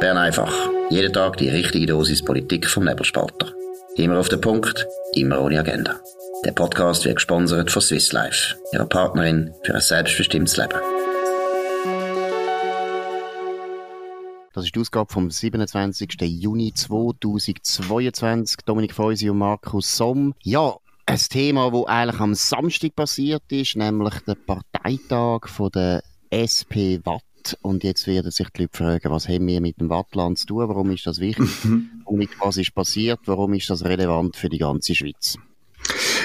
Bern einfach. Jeden Tag die richtige Dosis Politik vom Nebelspalter. Immer auf den Punkt, immer ohne Agenda. Der Podcast wird gesponsert von Swiss Life, ihrer Partnerin für ein selbstbestimmtes Leben. Das ist die Ausgabe vom 27. Juni 2022. Dominik Feusi und Markus Somm. Ja, ein Thema, das eigentlich am Samstag passiert ist, nämlich der Parteitag von der SP Watt. Und jetzt werden sich die Leute fragen, was haben wir mit dem Wattland zu tun? Warum ist das wichtig? Und was ist passiert? Warum ist das relevant für die ganze Schweiz?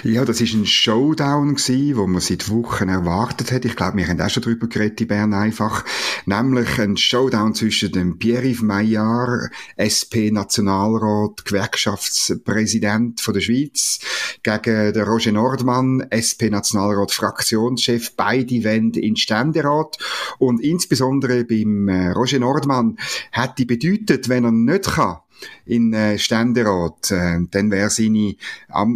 Ja, das ist ein Showdown gewesen, wo man seit Wochen erwartet hat. Ich glaube, wir haben auch schon drüber geredet in Bern einfach. Nämlich ein Showdown zwischen dem Pierre-Yves Maillard, SP-Nationalrat, Gewerkschaftspräsident von der Schweiz, gegen den Roger Nordmann, SP-Nationalrat, Fraktionschef. Beide wenden in Ständerat. Und insbesondere beim äh, Roger Nordmann hat die bedeutet, wenn er nicht kann, in äh, Ständerat, äh, dann wäre seine,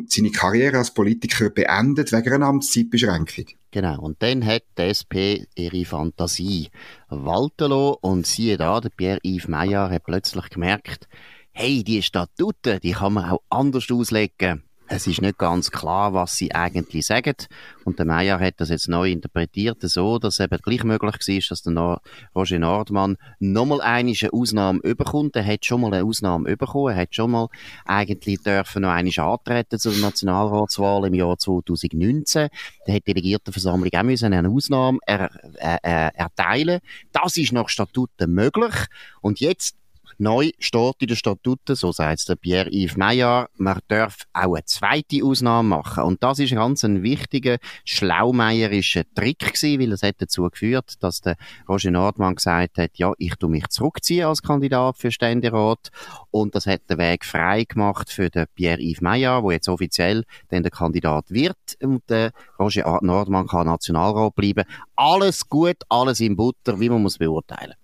seine Karriere als Politiker beendet wegen einer Amtszeitbeschränkung. Genau, und dann hat die SP ihre Fantasie walten lassen. Und siehe da, der Pierre-Yves Meyer hat plötzlich gemerkt, hey, die Statuten, die kann man auch anders auslegen es ist nicht ganz klar, was sie eigentlich sagen. Und der Meier hat das jetzt neu interpretiert, so, dass es eben gleich möglich war, dass der Roger Nordmann nochmal eine Ausnahme überkommt. Er hat schon mal eine Ausnahme bekommen. Er hat schon mal eigentlich dürfen noch eine antreten zur Nationalratswahl im Jahr 2019. Da hat die Delegiertenversammlung auch müssen eine Ausnahme er, er, er, erteilen. Das ist nach Statuten möglich. Und jetzt Neu steht in den Statuten, so sagt es der Pierre-Yves Meyer, man darf auch eine zweite Ausnahme machen. Und das ist ganz ein wichtiger, schlaumeierischer Trick gewesen, weil es hat dazu geführt, dass der Roger Nordmann gesagt hat, ja, ich tu mich zurückziehen als Kandidat für Ständerat. Und das hat den Weg frei gemacht für den Pierre-Yves Meyer, wo jetzt offiziell dann der Kandidat wird. Und der Roger Nordmann kann Nationalrat bleiben. Alles gut, alles in Butter, wie man muss beurteilen.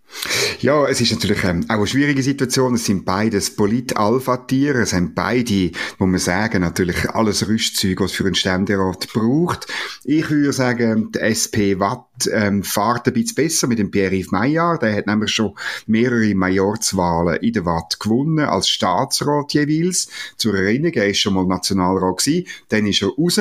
Ja, es ist natürlich ähm, auch eine schwierige Situation. Es sind beides Polit-Alpha-Tiere. Es haben beide, muss man sagen, natürlich alles Rüstzeug, was für einen Ständerat braucht. Ich würde sagen, der SP Watt ähm, fährt ein bisschen besser mit dem Pierre-Yves Maillard. Der hat nämlich schon mehrere Majorswahlen in der Watt gewonnen, als Staatsrat jeweils. Zur Erinnerung, er ist schon mal Nationalrat gewesen. Dann ist er raus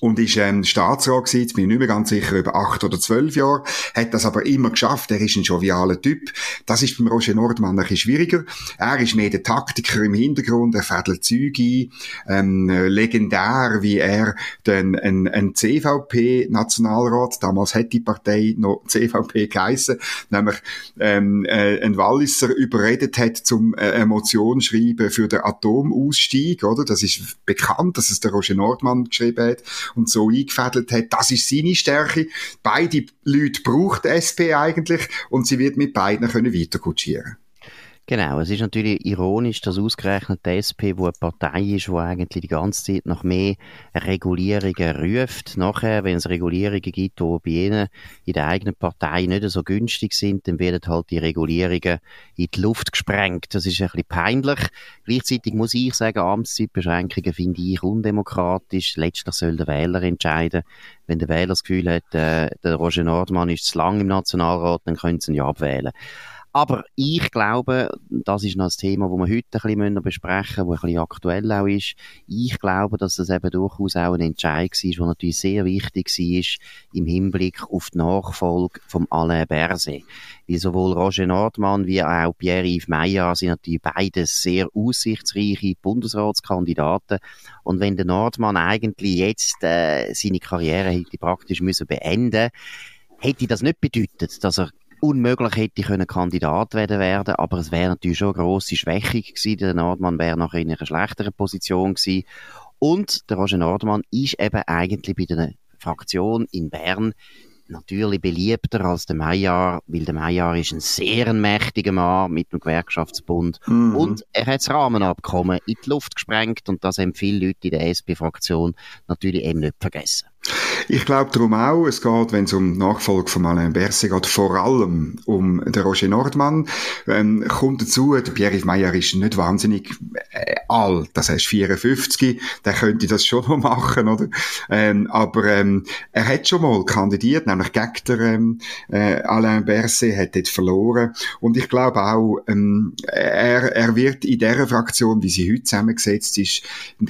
und ist ähm, Staatsrat gewesen, jetzt bin ich nicht mehr ganz sicher, über acht oder zwölf Jahre, hat das aber immer geschafft, er ist ein jovialer Typ. Das ist beim Roger Nordmann ein bisschen schwieriger. Er ist mehr der Taktiker im Hintergrund, er fädelt Züge ein, ähm, legendär, wie er den, ein, ein CVP-Nationalrat, damals hat die Partei noch CVP geheissen, nämlich ähm, äh, ein Walliser überredet hat zum äh, Emotion schreiben für den Atomausstieg, oder? Das ist bekannt, dass es der Roger Nordmann geschrieben hat und so eingefädelt hat. Das ist seine Stärke. Beide Leute braucht SP eigentlich und sie wird mit beiden können weiter kutschieren. Genau, es ist natürlich ironisch, dass ausgerechnet die SP, wo eine Partei ist, die eigentlich die ganze Zeit nach mehr Regulierungen ruft. Nachher, wenn es Regulierungen gibt, die bei ihnen in der eigenen Partei nicht so günstig sind, dann werden halt die Regulierungen in die Luft gesprengt. Das ist ein bisschen peinlich. Gleichzeitig muss ich sagen, Amtszeitbeschränkungen finde ich undemokratisch. Letztlich soll der Wähler entscheiden. Wenn der Wähler das Gefühl hat, äh, der Roger Nordmann ist zu lang im Nationalrat, dann können sie ihn ja abwählen. Aber ich glaube, das ist noch ein Thema, das wir heute ein bisschen besprechen müssen, das ein bisschen aktuell auch ist. Ich glaube, dass das eben durchaus auch ein Entscheid war, der natürlich sehr wichtig war im Hinblick auf die Nachfolge von Alain Berset. Weil sowohl Roger Nordmann wie auch Pierre-Yves Meyer sind natürlich beide sehr aussichtsreiche Bundesratskandidaten. Und wenn der Nordmann eigentlich jetzt äh, seine Karriere hätte praktisch müssen beenden hätte das nicht bedeutet, dass er unmöglich hätte können Kandidat werden werden, aber es wäre natürlich schon eine grosse Schwächung gewesen. Der Nordmann wäre noch in einer schlechteren Position gewesen. Und der Roger Nordmann ist eben eigentlich bei der Fraktion in Bern natürlich beliebter als der Meyer, weil der Meyer ist ein sehr mächtiger Mann mit dem Gewerkschaftsbund mhm. und er hat das Rahmenabkommen in die Luft gesprengt und das haben viele Leute in der SP-Fraktion natürlich eben nicht vergessen. Ich glaube darum auch, es geht, wenn es um Nachfolge von Alain Berset geht, vor allem um den Roger Nordmann. Ähm, kommt dazu, der Pierre-Yves Meyer ist nicht wahnsinnig äh, alt, das heißt 54, der könnte das schon noch machen, oder? Ähm, aber ähm, er hat schon mal kandidiert, nämlich gegen den ähm, äh, Alain Berset, hat dort verloren. Und ich glaube auch, ähm, er, er wird in der Fraktion, wie sie heute zusammengesetzt ist,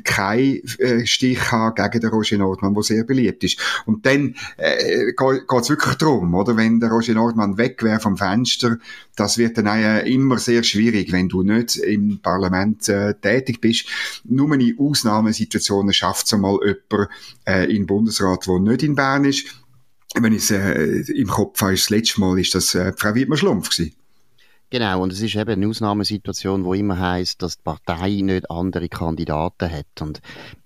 kein äh, Stich haben gegen den Roger Nordmann, der sehr beliebt ist. Und dann äh, geht es wirklich darum, oder? Wenn der Roger Nordmann weg wäre vom Fenster, das wird dann äh, immer sehr schwierig, wenn du nicht im Parlament äh, tätig bist. Nur in Ausnahmesituationen schafft es einmal jemand äh, den Bundesrat, der nicht in Bern ist. Wenn ich es äh, im Kopf habe, das letzte Mal ist das äh, Frau Wiedmer Schlumpf gewesen. Genau, und es ist eben eine Ausnahmesituation, wo immer heißt, dass die Partei nicht andere Kandidaten hat. Und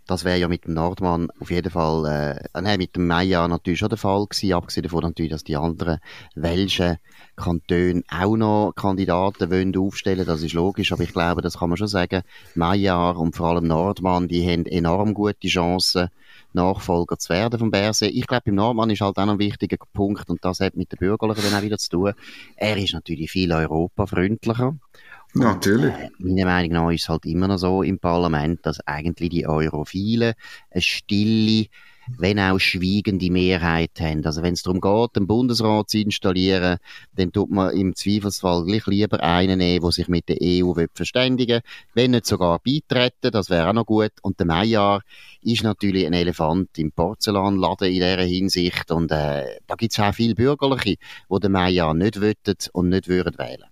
das wäre ja mit dem Nordmann auf jeden Fall, äh, nein, mit dem Meier natürlich schon der Fall gewesen, abgesehen davon natürlich, dass die anderen welschen Kantone auch noch Kandidaten wollen aufstellen, das ist logisch, aber ich glaube, das kann man schon sagen, Meier und vor allem Nordmann, die haben enorm gute Chancen, Nachfolger zu werden vom Berse. Ich glaube, beim Nordmann ist halt auch noch ein wichtiger Punkt und das hat mit den Bürgerlichen dann auch wieder zu tun. Er ist natürlich viel europafreundlicher. Natürlich. Und, äh, meiner Meinung nach ist es halt immer noch so im Parlament, dass eigentlich die Europhilen eine stille, wenn auch schweigende Mehrheit haben. Also wenn es darum geht, einen Bundesrat zu installieren, dann tut man im Zweifelsfall gleich lieber einen nehmen, der sich mit der EU verständigen will, wenn nicht sogar beitreten, das wäre auch noch gut. Und der Meijer ist natürlich ein Elefant im Porzellanladen in dieser Hinsicht und äh, da gibt es auch viele Bürgerliche, die den Meijer nicht wollten und nicht würden wählen.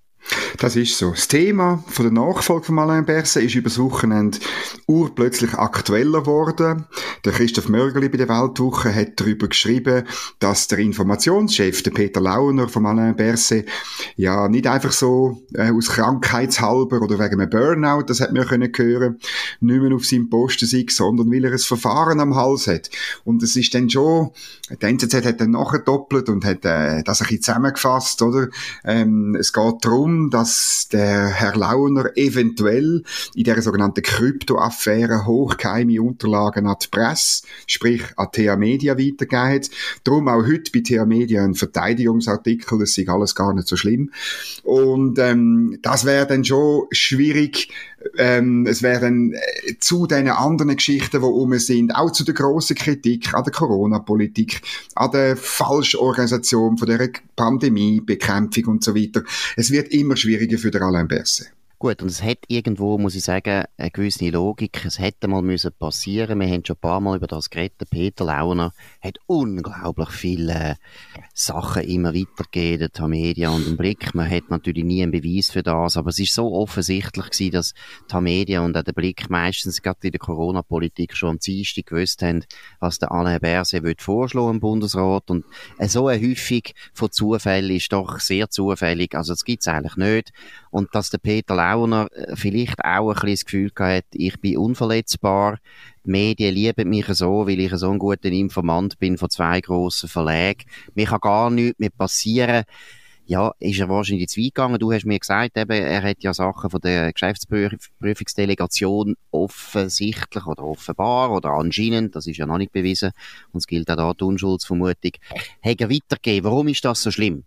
Das ist so. Das Thema von der Nachfolge von Alain Berset ist übers Wochenende urplötzlich aktueller geworden. Der Christoph Mörgeli bei der Weltwoche hat darüber geschrieben, dass der Informationschef, der Peter Launer von Alain Berset, ja nicht einfach so äh, aus Krankheitshalber oder wegen einem Burnout, das hat man können hören, nicht mehr auf seinem Posten sei, sondern weil er ein Verfahren am Hals hat. Und es ist dann schon, der NZZ hat dann nachher doppelt und hat äh, das ein bisschen zusammengefasst, oder? Ähm, es geht darum, dass der Herr Launer eventuell in der sogenannten Kryptoaffäre hochgeheime Unterlagen an die Presse, sprich an TH Media weitergegeben. Darum auch heute bei TH Media ein Verteidigungsartikel, das ist alles gar nicht so schlimm. Und ähm, das wäre dann schon schwierig, ähm, es wären äh, zu den anderen Geschichten, die um sind, auch zu der grossen Kritik an der Corona-Politik, an der Falschorganisation von der Pandemiebekämpfung und so weiter. Es wird immer schwieriger für den Alain Berset. Gut, und es hat irgendwo, muss ich sagen, eine gewisse Logik. Es hätte mal müssen passieren. Wir haben schon ein paar Mal über das geredet. Peter Launer hat unglaublich viele Sachen immer weitergegeben, die Media und den Blick. Man hat natürlich nie einen Beweis für das, aber es ist so offensichtlich gewesen, dass die Media und auch der Blick meistens gerade in der Corona-Politik schon am Dienstag gewusst haben, was der Alain Berset will vorschlagen im Bundesrat. Und so eine Häufung von Zufällen ist doch sehr zufällig. Also das gibt's eigentlich nicht. Und dass der Peter Launer äh, vielleicht auch ein bisschen das Gefühl hat, ich bin unverletzbar. Die Medien lieben mich so, weil ich so ein guter Informant bin von zwei grossen Verlagen. Mir kann gar nichts mehr passieren. Ja, ist er wahrscheinlich zu weit gegangen. Du hast mir gesagt, eben, er hat ja Sachen von der Geschäftsprüfungsdelegation offensichtlich oder offenbar oder anscheinend, das ist ja noch nicht bewiesen, und es gilt auch da die Unschuldsvermutung, hat er weitergegeben. Warum ist das so schlimm?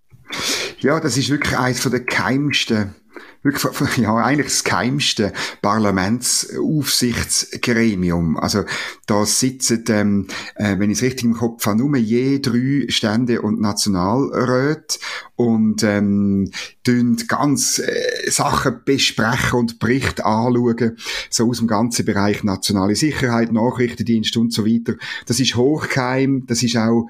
Ja, das ist wirklich eines der geheimsten wirklich, ja, eigentlich das geheimste Parlamentsaufsichtsgremium. Also, da sitzen, ähm, äh, wenn ich es richtig im Kopf habe, nur je drei Stände und Nationalräte und, ähm, ganz äh, Sachen besprechen und Berichte anschauen, so aus dem ganzen Bereich nationale Sicherheit, Nachrichtendienst und so weiter. Das ist hochgeheim, das ist auch,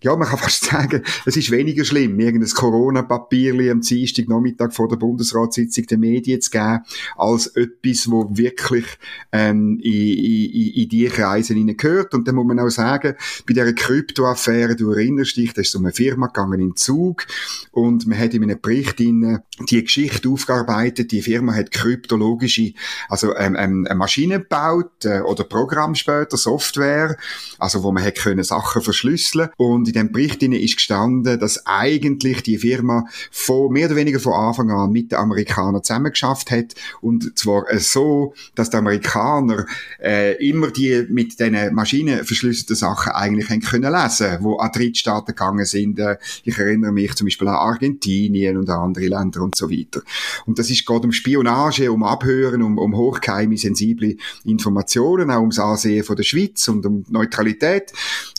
ja, man kann fast sagen, es ist weniger schlimm, irgendein Corona-Papierli am Dienstag Nachmittag vor der Bundesratssitzung den Medien zu geben, als etwas, wo wirklich ähm, in, in, in die Kreise gehört. Und dann muss man auch sagen, bei dieser Kryptoaffäre, du erinnerst dich, da ist so eine Firma gegangen in Zug und man hat in einem Bericht in, die Geschichte aufgearbeitet, die Firma hat kryptologische, also ähm, ähm, Maschinen gebaut äh, oder Programm später, Software, also wo man hätte können Sachen verschlüsseln und Und in dem Bericht ist gestanden, dass eigentlich die Firma von, mehr oder weniger von Anfang an mit den Amerikanern zusammengeschafft hat. Und zwar äh, so, dass die Amerikaner äh, immer die mit diesen Maschinen verschlüsselten Sachen eigentlich haben können lesen, wo an Drittstaaten gegangen sind. Äh, ich erinnere mich zum Beispiel an Argentinien und an andere Länder und so weiter. Und das ist gerade um Spionage, um Abhören, um, um hochgeheime, sensible Informationen, auch ums Ansehen von der Schweiz und um Neutralität.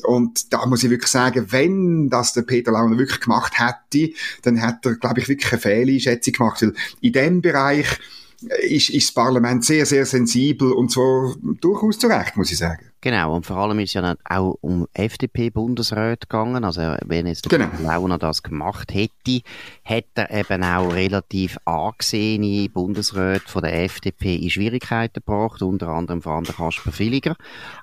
Und da muss ich wirklich sagen, wenn das der Peter Launer wirklich gemacht hätte, dann hätte er, glaube ich, wirklich eine Fehleinschätzung gemacht, weil in dem Bereich ist, ist das Parlament sehr, sehr sensibel und zwar durchaus zu Recht, muss ich sagen. Genau, und vor allem ist ja auch um FDP-Bundesräte gegangen. Also, wenn jetzt genau. Launer das gemacht hätte, hätte er eben auch relativ angesehene Bundesräte von der FDP in Schwierigkeiten gebracht, unter anderem vor allem der Kasper Villiger.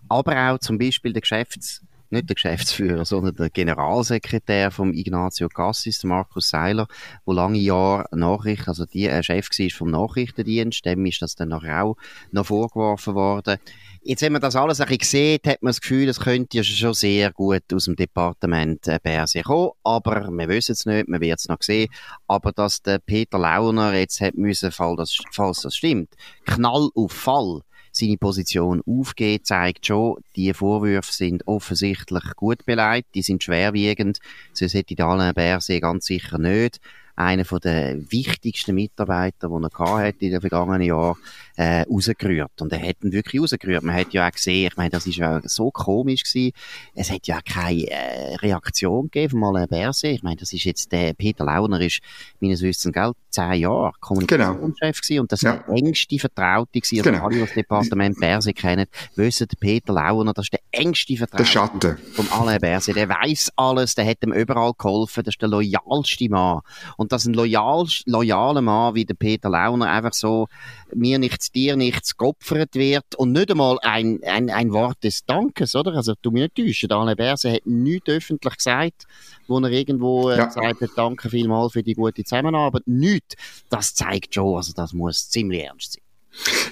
Aber auch zum Beispiel der Geschäfts- nicht der Geschäftsführer, sondern der Generalsekretär vom Ignazio Cassis, Markus Seiler, wo lange Jahre Nachricht, also die äh, Chef war vom Nachrichtendienst, dem ist das dann auch noch vorgeworfen worden. Jetzt, wenn man das alles ein bisschen sieht, hat man das Gefühl, es könnte ja schon sehr gut aus dem Departement äh, Berse kommen, aber wir wissen es nicht, man wird es noch sehen. Aber dass der Peter Launer jetzt hat müssen, falls das, falls das stimmt, Knall auf Fall, seine Position aufgeht, zeigt schon, die Vorwürfe sind offensichtlich gut beleidigt, die sind schwerwiegend. Sonst hätte Alain Berset ganz sicher nicht einer der wichtigsten Mitarbeiter, die er hatte in den vergangenen Jahren, äh, rausgerührt. Und er hat ihn wirklich rausgerührt. Man hat ja auch gesehen, ich meine, das ist ja so komisch gewesen. Es hat ja keine äh, Reaktion gegeben von Alain Berset. Ich meine, das ist jetzt der Peter Launer ist meines Wissens, gell, zehn Jahre Kommunikationschef genau. und das ja. der engste Vertraute gewesen. Also genau. alle, die das Departement Berset kennen, wissen, Peter Launer, das ist der engste Vertraute der Schatten. von Alain Berset. Der weiß alles, der hat ihm überall geholfen, das ist der loyalste Mann. Und dass ein loyal, loyaler Mann wie der Peter Launer einfach so mir nichts, dir nichts geopfert wird und nicht einmal ein, ein, ein Wort des Dankes, oder? Also, du mir nicht täuschen, Alain Berset hat nichts öffentlich gesagt, wo er irgendwo äh, ja. gesagt hat, danke vielmals für die gute Zusammenarbeit. Nichts. Das zeigt schon, also das muss ziemlich ernst sein.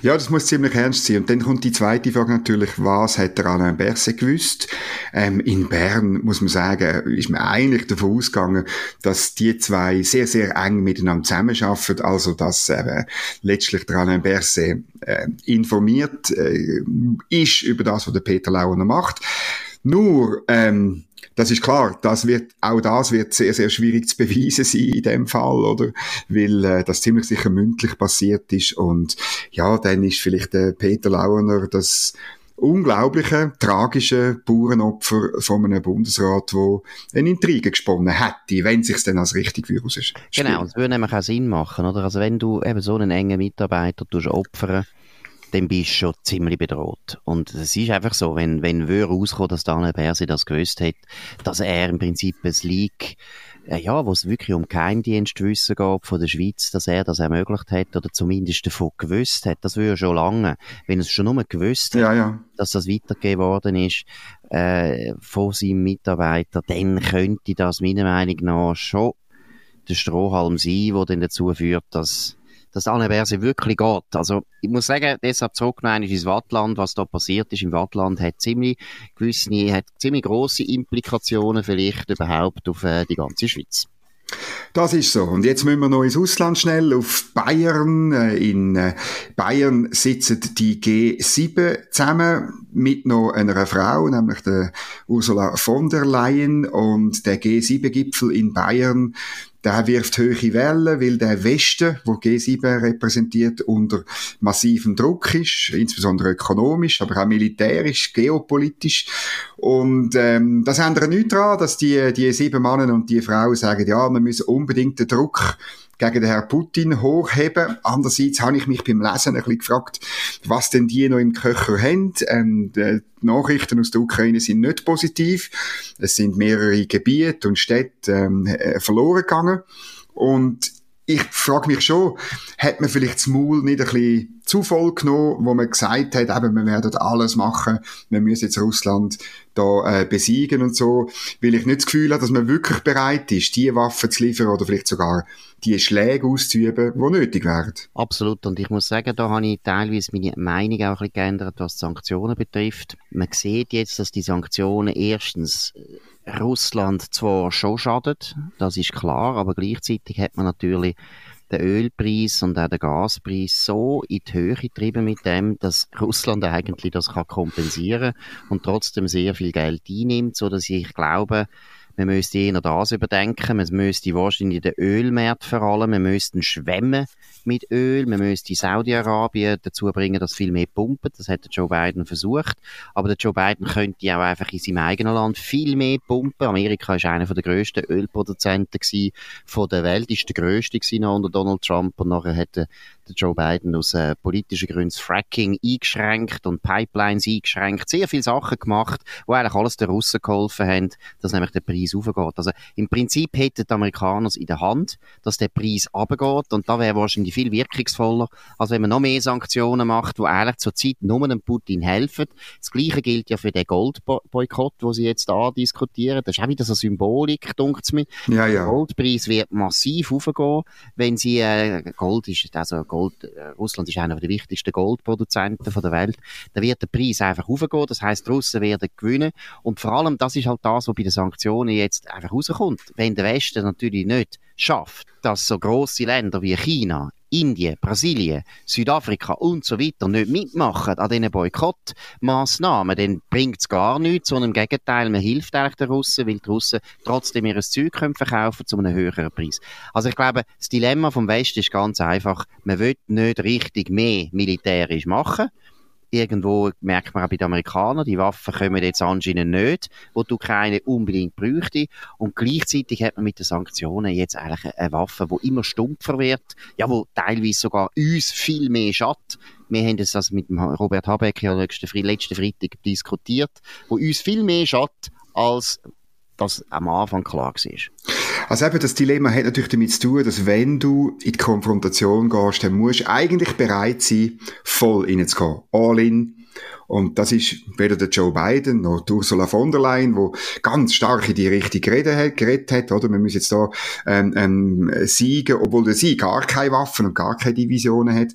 Ja, das muss ziemlich ernst sein. Und dann kommt die zweite Frage natürlich, was hat der Alain Berset gewusst? Ähm, in Bern, muss man sagen, ist man eigentlich davon ausgegangen, dass die zwei sehr, sehr eng miteinander zusammenarbeiten. Also, dass äh, letztlich der Alain Berset äh, informiert äh, ist über das, was der Peter Launer macht. Nur, ähm, das ist klar, das wird, auch das wird sehr, sehr schwierig zu beweisen sein in dem Fall, oder? Weil äh, das ziemlich sicher mündlich passiert ist und ja, dann ist vielleicht der Peter Launer das unglaubliche, tragische Bauernopfer von einem Bundesrat, der eine Intrige gesponnen hätte, wenn sich dann als richtig Virus ist. Genau, das würde nämlich auch Sinn machen, oder? Also wenn du eben so einen engen Mitarbeiter opfern dann bist du schon ziemlich bedroht. Und es ist einfach so, wenn, wenn wir rauskommen, dass Daniel Berse das gewusst hat, dass er im Prinzip ein Leak, äh, ja, wo es wirklich um Geheimdienstwissen geht von der Schweiz, dass er das ermöglicht hat oder zumindest davon gewusst hat, das würde schon lange, wenn es schon nur gewusst ja, ja. dass das weitergegeben worden ist, äh, von seinem Mitarbeiter, dann könnte das meiner Meinung nach schon der Strohhalm sein, der dann dazu führt, dass dass Anneberse wirklich geht. Also, ich muss sagen, deshalb zurückgenommen ins Wattland, was da passiert ist im Wattland, hat ziemlich gewisse, hat ziemlich grosse Implikationen vielleicht überhaupt auf äh, die ganze Schweiz. Das ist so. Und jetzt müssen wir noch ins Ausland schnell auf Bayern. Äh, in äh, Bayern sitzen die G7 zusammen mit noch einer Frau, nämlich der Ursula von der Leyen. Und der G7-Gipfel in Bayern der wirft hohe Wellen, weil der Westen, wo G7 repräsentiert, unter massivem Druck ist, insbesondere ökonomisch, aber auch militärisch, geopolitisch. Und ähm, das ändert nichts daran, dass die, die sieben Männer und die Frauen sagen, ja, man muss unbedingt den Druck gegen den Herrn Putin hochheben. Andererseits habe ich mich beim Lesen ein bisschen gefragt, was denn die noch im Köcher haben. Ähm, die Nachrichten aus der Ukraine sind nicht positiv. Es sind mehrere Gebiete und Städte ähm, äh, verloren gegangen. Und ich frage mich schon, hat man vielleicht das Maul nicht ein bisschen zu voll genommen, wo man gesagt hat, eben, wir werden alles machen, wir müssen jetzt Russland da äh, besiegen und so, weil ich nicht das Gefühl habe, dass man wirklich bereit ist, die Waffen zu liefern oder vielleicht sogar die Schläge auszuüben, die nötig wären. Absolut. Und ich muss sagen, da habe ich teilweise meine Meinung auch ein bisschen geändert, was Sanktionen betrifft. Man sieht jetzt, dass die Sanktionen erstens Russland zwar schon schadet, das ist klar, aber gleichzeitig hat man natürlich den Ölpreis und auch den Gaspreis so in die Höhe getrieben mit dem, dass Russland eigentlich das kann kompensieren und trotzdem sehr viel Geld einnimmt, so dass ich glaube, man müsste eher das überdenken. Man müsste wahrscheinlich den Ölmarkt vor allem, man müsste schwemmen mit Öl, man müsste Saudi-Arabien dazu bringen, dass viel mehr pumpen. Das hat Joe Biden versucht. Aber der Joe Biden könnte auch einfach in seinem eigenen Land viel mehr pumpen. Amerika ist einer der grössten Ölproduzenten der Welt, ist der grösste noch unter Donald Trump und nachher hat Joe Biden aus äh, politischen Gründen das Fracking eingeschränkt und Pipelines eingeschränkt, sehr viele Sachen gemacht, wo eigentlich alles den Russen geholfen haben, dass nämlich der Preis aufgeht. Also im Prinzip hätten die Amerikaner es in der Hand, dass der Preis abgeht und da wäre wahrscheinlich viel wirkungsvoller, als wenn man noch mehr Sanktionen macht, wo eigentlich zur Zeit nur einem Putin helfen. Das Gleiche gilt ja für den Goldboykott, wo sie jetzt da diskutieren. Das ist auch wieder so Symbolik, dunkt mir. Ja, ja. Der Goldpreis wird massiv aufgehen, wenn sie äh, Gold ist also Gold, äh, Russland ist einer der wichtigsten Goldproduzenten der Welt, da wird der Preis einfach aufgehen, das heißt, die Russen werden gewinnen und vor allem, das ist halt das, was bei den Sanktionen jetzt einfach rauskommt. Wenn der Westen natürlich nicht schafft, dass so große Länder wie China, Indien, Brasilien, Südafrika und so weiter nicht mitmachen an diesen Boykottmaßnahmen, dann bringt es gar nichts, sondern im Gegenteil, man hilft eigentlich den Russen, weil die Russen trotzdem ihr Zeug können verkaufen zu einem höheren Preis. Also ich glaube, das Dilemma vom Westen ist ganz einfach, man will nicht richtig mehr militärisch machen, irgendwo merkt man auch bei den Amerikanern, die Waffen kommen jetzt anscheinend nicht, wo die Ukraine unbedingt bräuchte. Und gleichzeitig hat man mit den Sanktionen jetzt eigentlich eine Waffe, die immer stumpfer wird, ja, wo teilweise sogar uns viel mehr schadet. Wir haben das also mit Robert Habeck ja letzten, letzten Freitag diskutiert, wo uns viel mehr schadet, als das am Anfang klar war. Also eben, das Dilemma hat natürlich damit zu tun, dass wenn du in die Konfrontation gehst, dann musst du eigentlich bereit sein, voll reinzugehen. All in, und das ist weder der Joe Biden noch die Ursula von der Leyen, wo ganz stark in die Richtung geredet hat, geredet hat oder? Wir müssen jetzt da ähm, ähm, siegen, obwohl der Sieg gar keine Waffen und gar keine Divisionen hat.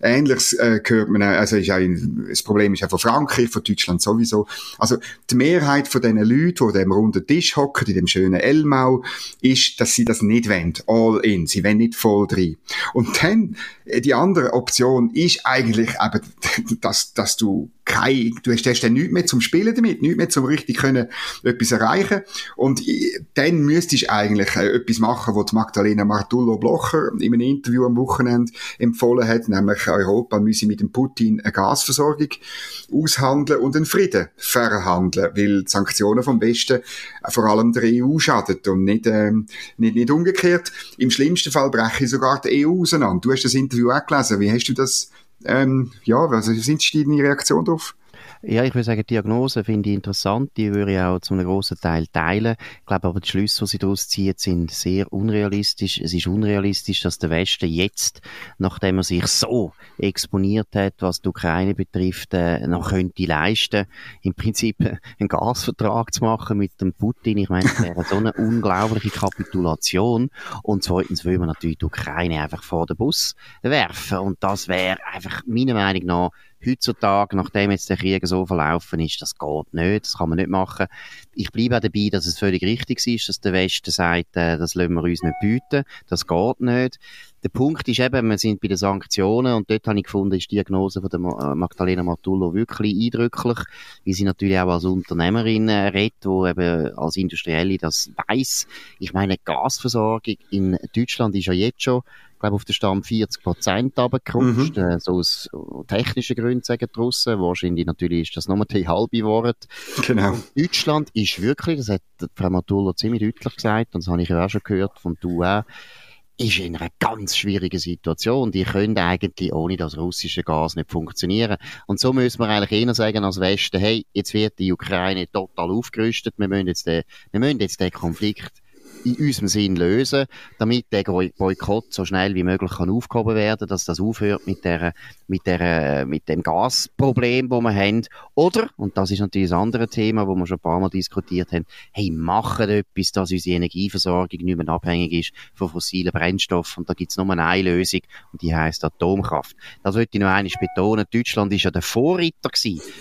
Ähnliches äh, hört man, also ist auch in, das Problem ist auch von Frankreich, von Deutschland sowieso. Also die Mehrheit von diesen Leuten, die dem runden Tisch hocken, in dem schönen Elmau, ist, dass sie das nicht wollen, all in. Sie wollen nicht voll drin. Und dann, äh, die andere Option ist eigentlich eben, dass, dass du kein, du hast, hast dann nichts mehr zum Spielen damit, nichts mehr zum richtig können etwas erreichen. Und dann müsstest du eigentlich äh, etwas machen, was Magdalena Martullo-Blocher in einem Interview am Wochenende empfohlen hat, nämlich Europa müsse mit dem Putin eine Gasversorgung aushandeln und einen Frieden verhandeln, weil die Sanktionen vom Westen vor allem der EU schaden und nicht, ähm, nicht, nicht umgekehrt. Im schlimmsten Fall breche sogar die EU auseinander. Du hast das Interview auch gelesen. Wie hast du das ähm, ja, was sind deine Reaktion darauf? Ja, ich würde sagen, Diagnose finde ich interessant, die würde ich auch zu einem grossen Teil teilen. Ich glaube aber, die Schlüsse, die sie daraus zieht, sind sehr unrealistisch. Es ist unrealistisch, dass der Westen jetzt, nachdem er sich so exponiert hat, was die Ukraine betrifft, äh, noch könnte leisten, im Prinzip einen Gasvertrag zu machen mit dem Putin. Ich meine, das wäre so eine unglaubliche Kapitulation. Und zweitens will man natürlich die Ukraine einfach vor den Bus werfen. Und das wäre einfach meiner Meinung nach heutzutage, nachdem jetzt der Krieg so verlaufen ist, das geht nicht, das kann man nicht machen. Ich bleibe auch dabei, dass es völlig richtig ist, dass der Westen sagt, äh, das lassen wir uns nicht bieten, das geht nicht. Der Punkt ist eben, wir sind bei den Sanktionen und dort habe ich gefunden, ist die Diagnose von der äh, Magdalena Martullo wirklich eindrücklich, wie sie natürlich auch als Unternehmerin äh, redet, wo eben als Industrielle das weiß. Ich meine, Gasversorgung in Deutschland ist ja jetzt schon glaube auf den Stand 40 Prozent runtergerutscht, mhm. äh, so aus technischen Gründen sagen die Russen. Wahrscheinlich natürlich ist das nur die halbe Wort. Genau. Und Deutschland ist wirklich, das hat Frau Matullo ziemlich deutlich gesagt, und das habe ich ja auch schon gehört von du auch, ist in einer ganz schwierigen Situation. Die können eigentlich ohne das russische Gas nicht funktionieren. Und so müssen wir eigentlich eher sagen als Westen, hey, jetzt wird die Ukraine total aufgerüstet, wir müssen jetzt den, wir müssen jetzt den Konflikt in unserem Sinn lösen, damit der Boykott so schnell wie möglich kann aufgehoben werden, dass das aufhört mit der, mit der, mit dem Gasproblem, wo wir haben. Oder, und das ist natürlich ein anderes Thema, wo wir schon ein paar Mal diskutiert haben, hey, machen etwas, dass unsere Energieversorgung nicht mehr abhängig ist von fossilen Brennstoffen. Und da gibt es nur eine Lösung, und die heißt Atomkraft. Das wollte ich noch einmal betonen. Deutschland ist ja der Vorreiter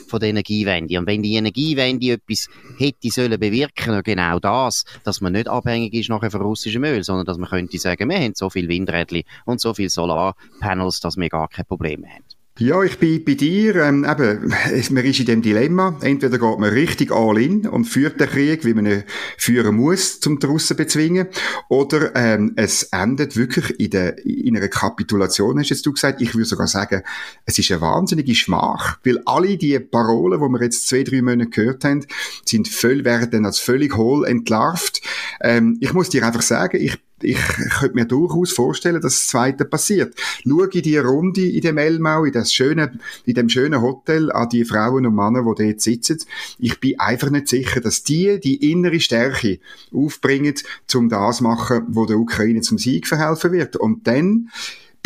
von der Energiewende. Und wenn die Energiewende etwas hätte sollen bewirken, genau das, dass man nicht abhängig ist nachher von russischem Öl, sondern dass man könnte sagen, wir haben so viel Windrädchen und so viel Solarpanels, dass wir gar kein Problem haben. Ja, ich bin bei dir. Ähm, eben, man ist in dem Dilemma. Entweder geht man richtig all in und führt den Krieg, wie man ihn führen muss, zum Russen bezwingen, oder ähm, es endet wirklich in, der, in einer Kapitulation, hast jetzt du gesagt. Ich würde sogar sagen, es ist eine wahnsinnige Schmach, weil alle die Parolen, die wir jetzt zwei, drei Monate gehört haben, sind völlig, werden als völlig hohl entlarvt. Ähm, ich muss dir einfach sagen, ich ich könnte mir durchaus vorstellen, dass das Zweite passiert. Schau in die Runde in dem Elmau, in, das schöne, in dem schönen Hotel, an die Frauen und Männer, die dort sitzen. Ich bin einfach nicht sicher, dass die die innere Stärke aufbringen, um das zu machen, wo der Ukraine zum Sieg verhelfen wird. Und dann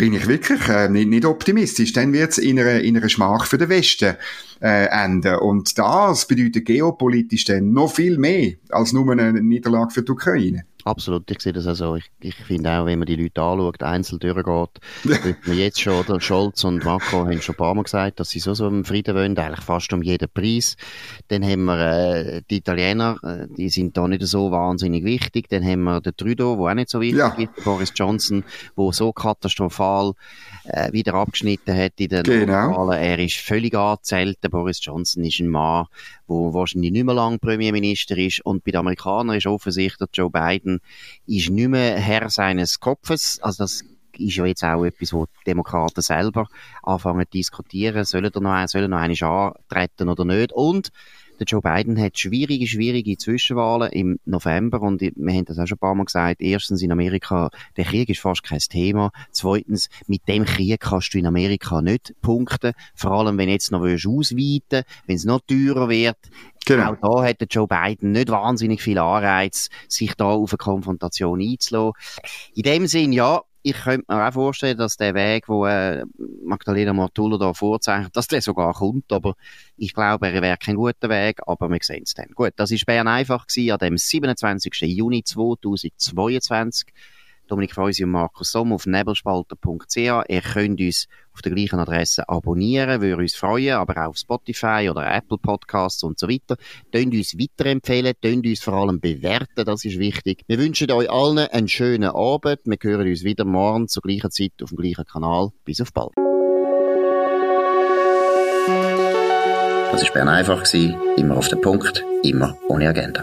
bin ich wirklich äh, nicht, nicht optimistisch. Dann wird es in einer, in einer Schmach für den Westen äh, enden. Und das bedeutet geopolitisch dann noch viel mehr als nur eine Niederlage für die Ukraine. Absolut, ich sehe das auch so. Ich, ich finde auch, wenn man die Leute anschaut, einzeln durchgeht, wird man jetzt schon, oder Scholz und Macron haben schon ein paar Mal gesagt, dass sie so, so im Frieden wollen, eigentlich fast um jeden Preis. Dann haben wir äh, die Italiener, äh, die sind da nicht so wahnsinnig wichtig. Dann haben wir den Trudeau, der auch nicht so wichtig ja. ist, Boris Johnson, der so katastrophal äh, wieder abgeschnitten hat in den genau. Wahlen. Er ist völlig angezählt. Der Boris Johnson ist ein Mann, der wahrscheinlich nicht mehr lange Premierminister ist. Und bei den Amerikanern ist offensichtlich, Joe Biden ist nicht mehr Herr seines Kopfes. Also das ist ja jetzt auch etwas, wo die Demokraten selber anfangen zu diskutieren. Sollen er noch, sollen noch einmal antreten oder nicht? Und der Joe Biden hat schwierige, schwierige Zwischenwahlen im November und wir haben das auch schon ein paar Mal gesagt. Erstens in Amerika, der Krieg ist fast kein Thema. Zweitens, mit dem Krieg kannst du in Amerika nicht punkten. Vor allem, wenn jetzt noch ausweiten wenn es noch teurer wird. Genau. Auch da hat der Joe Biden nicht wahnsinnig viel Anreiz, sich da auf eine Konfrontation einzulassen. In dem Sinn, ja, ich könnte mir auch vorstellen, dass der Weg, wo äh, Magdalena Martullo da vorzeichnet, dass der sogar kommt, aber ich glaube, er wäre kein guter Weg, aber wir sehen es dann. Gut, das ist Bern einfach gewesen, an dem 27. Juni 2022. Dominik Freusi und Markus Somm auf nebelspalter.ch. Ihr könnt uns auf der gleichen Adresse abonnieren, würde uns freuen, aber auch auf Spotify oder Apple Podcasts und so weiter. Tönt uns weiterempfehlen, tönt uns vor allem bewerten, das ist wichtig. Wir wünschen euch allen einen schönen Abend. Wir hören uns wieder morgen zur gleichen Zeit auf dem gleichen Kanal. Bis auf bald. Das war Bern einfach, immer auf den Punkt, immer ohne Agenda.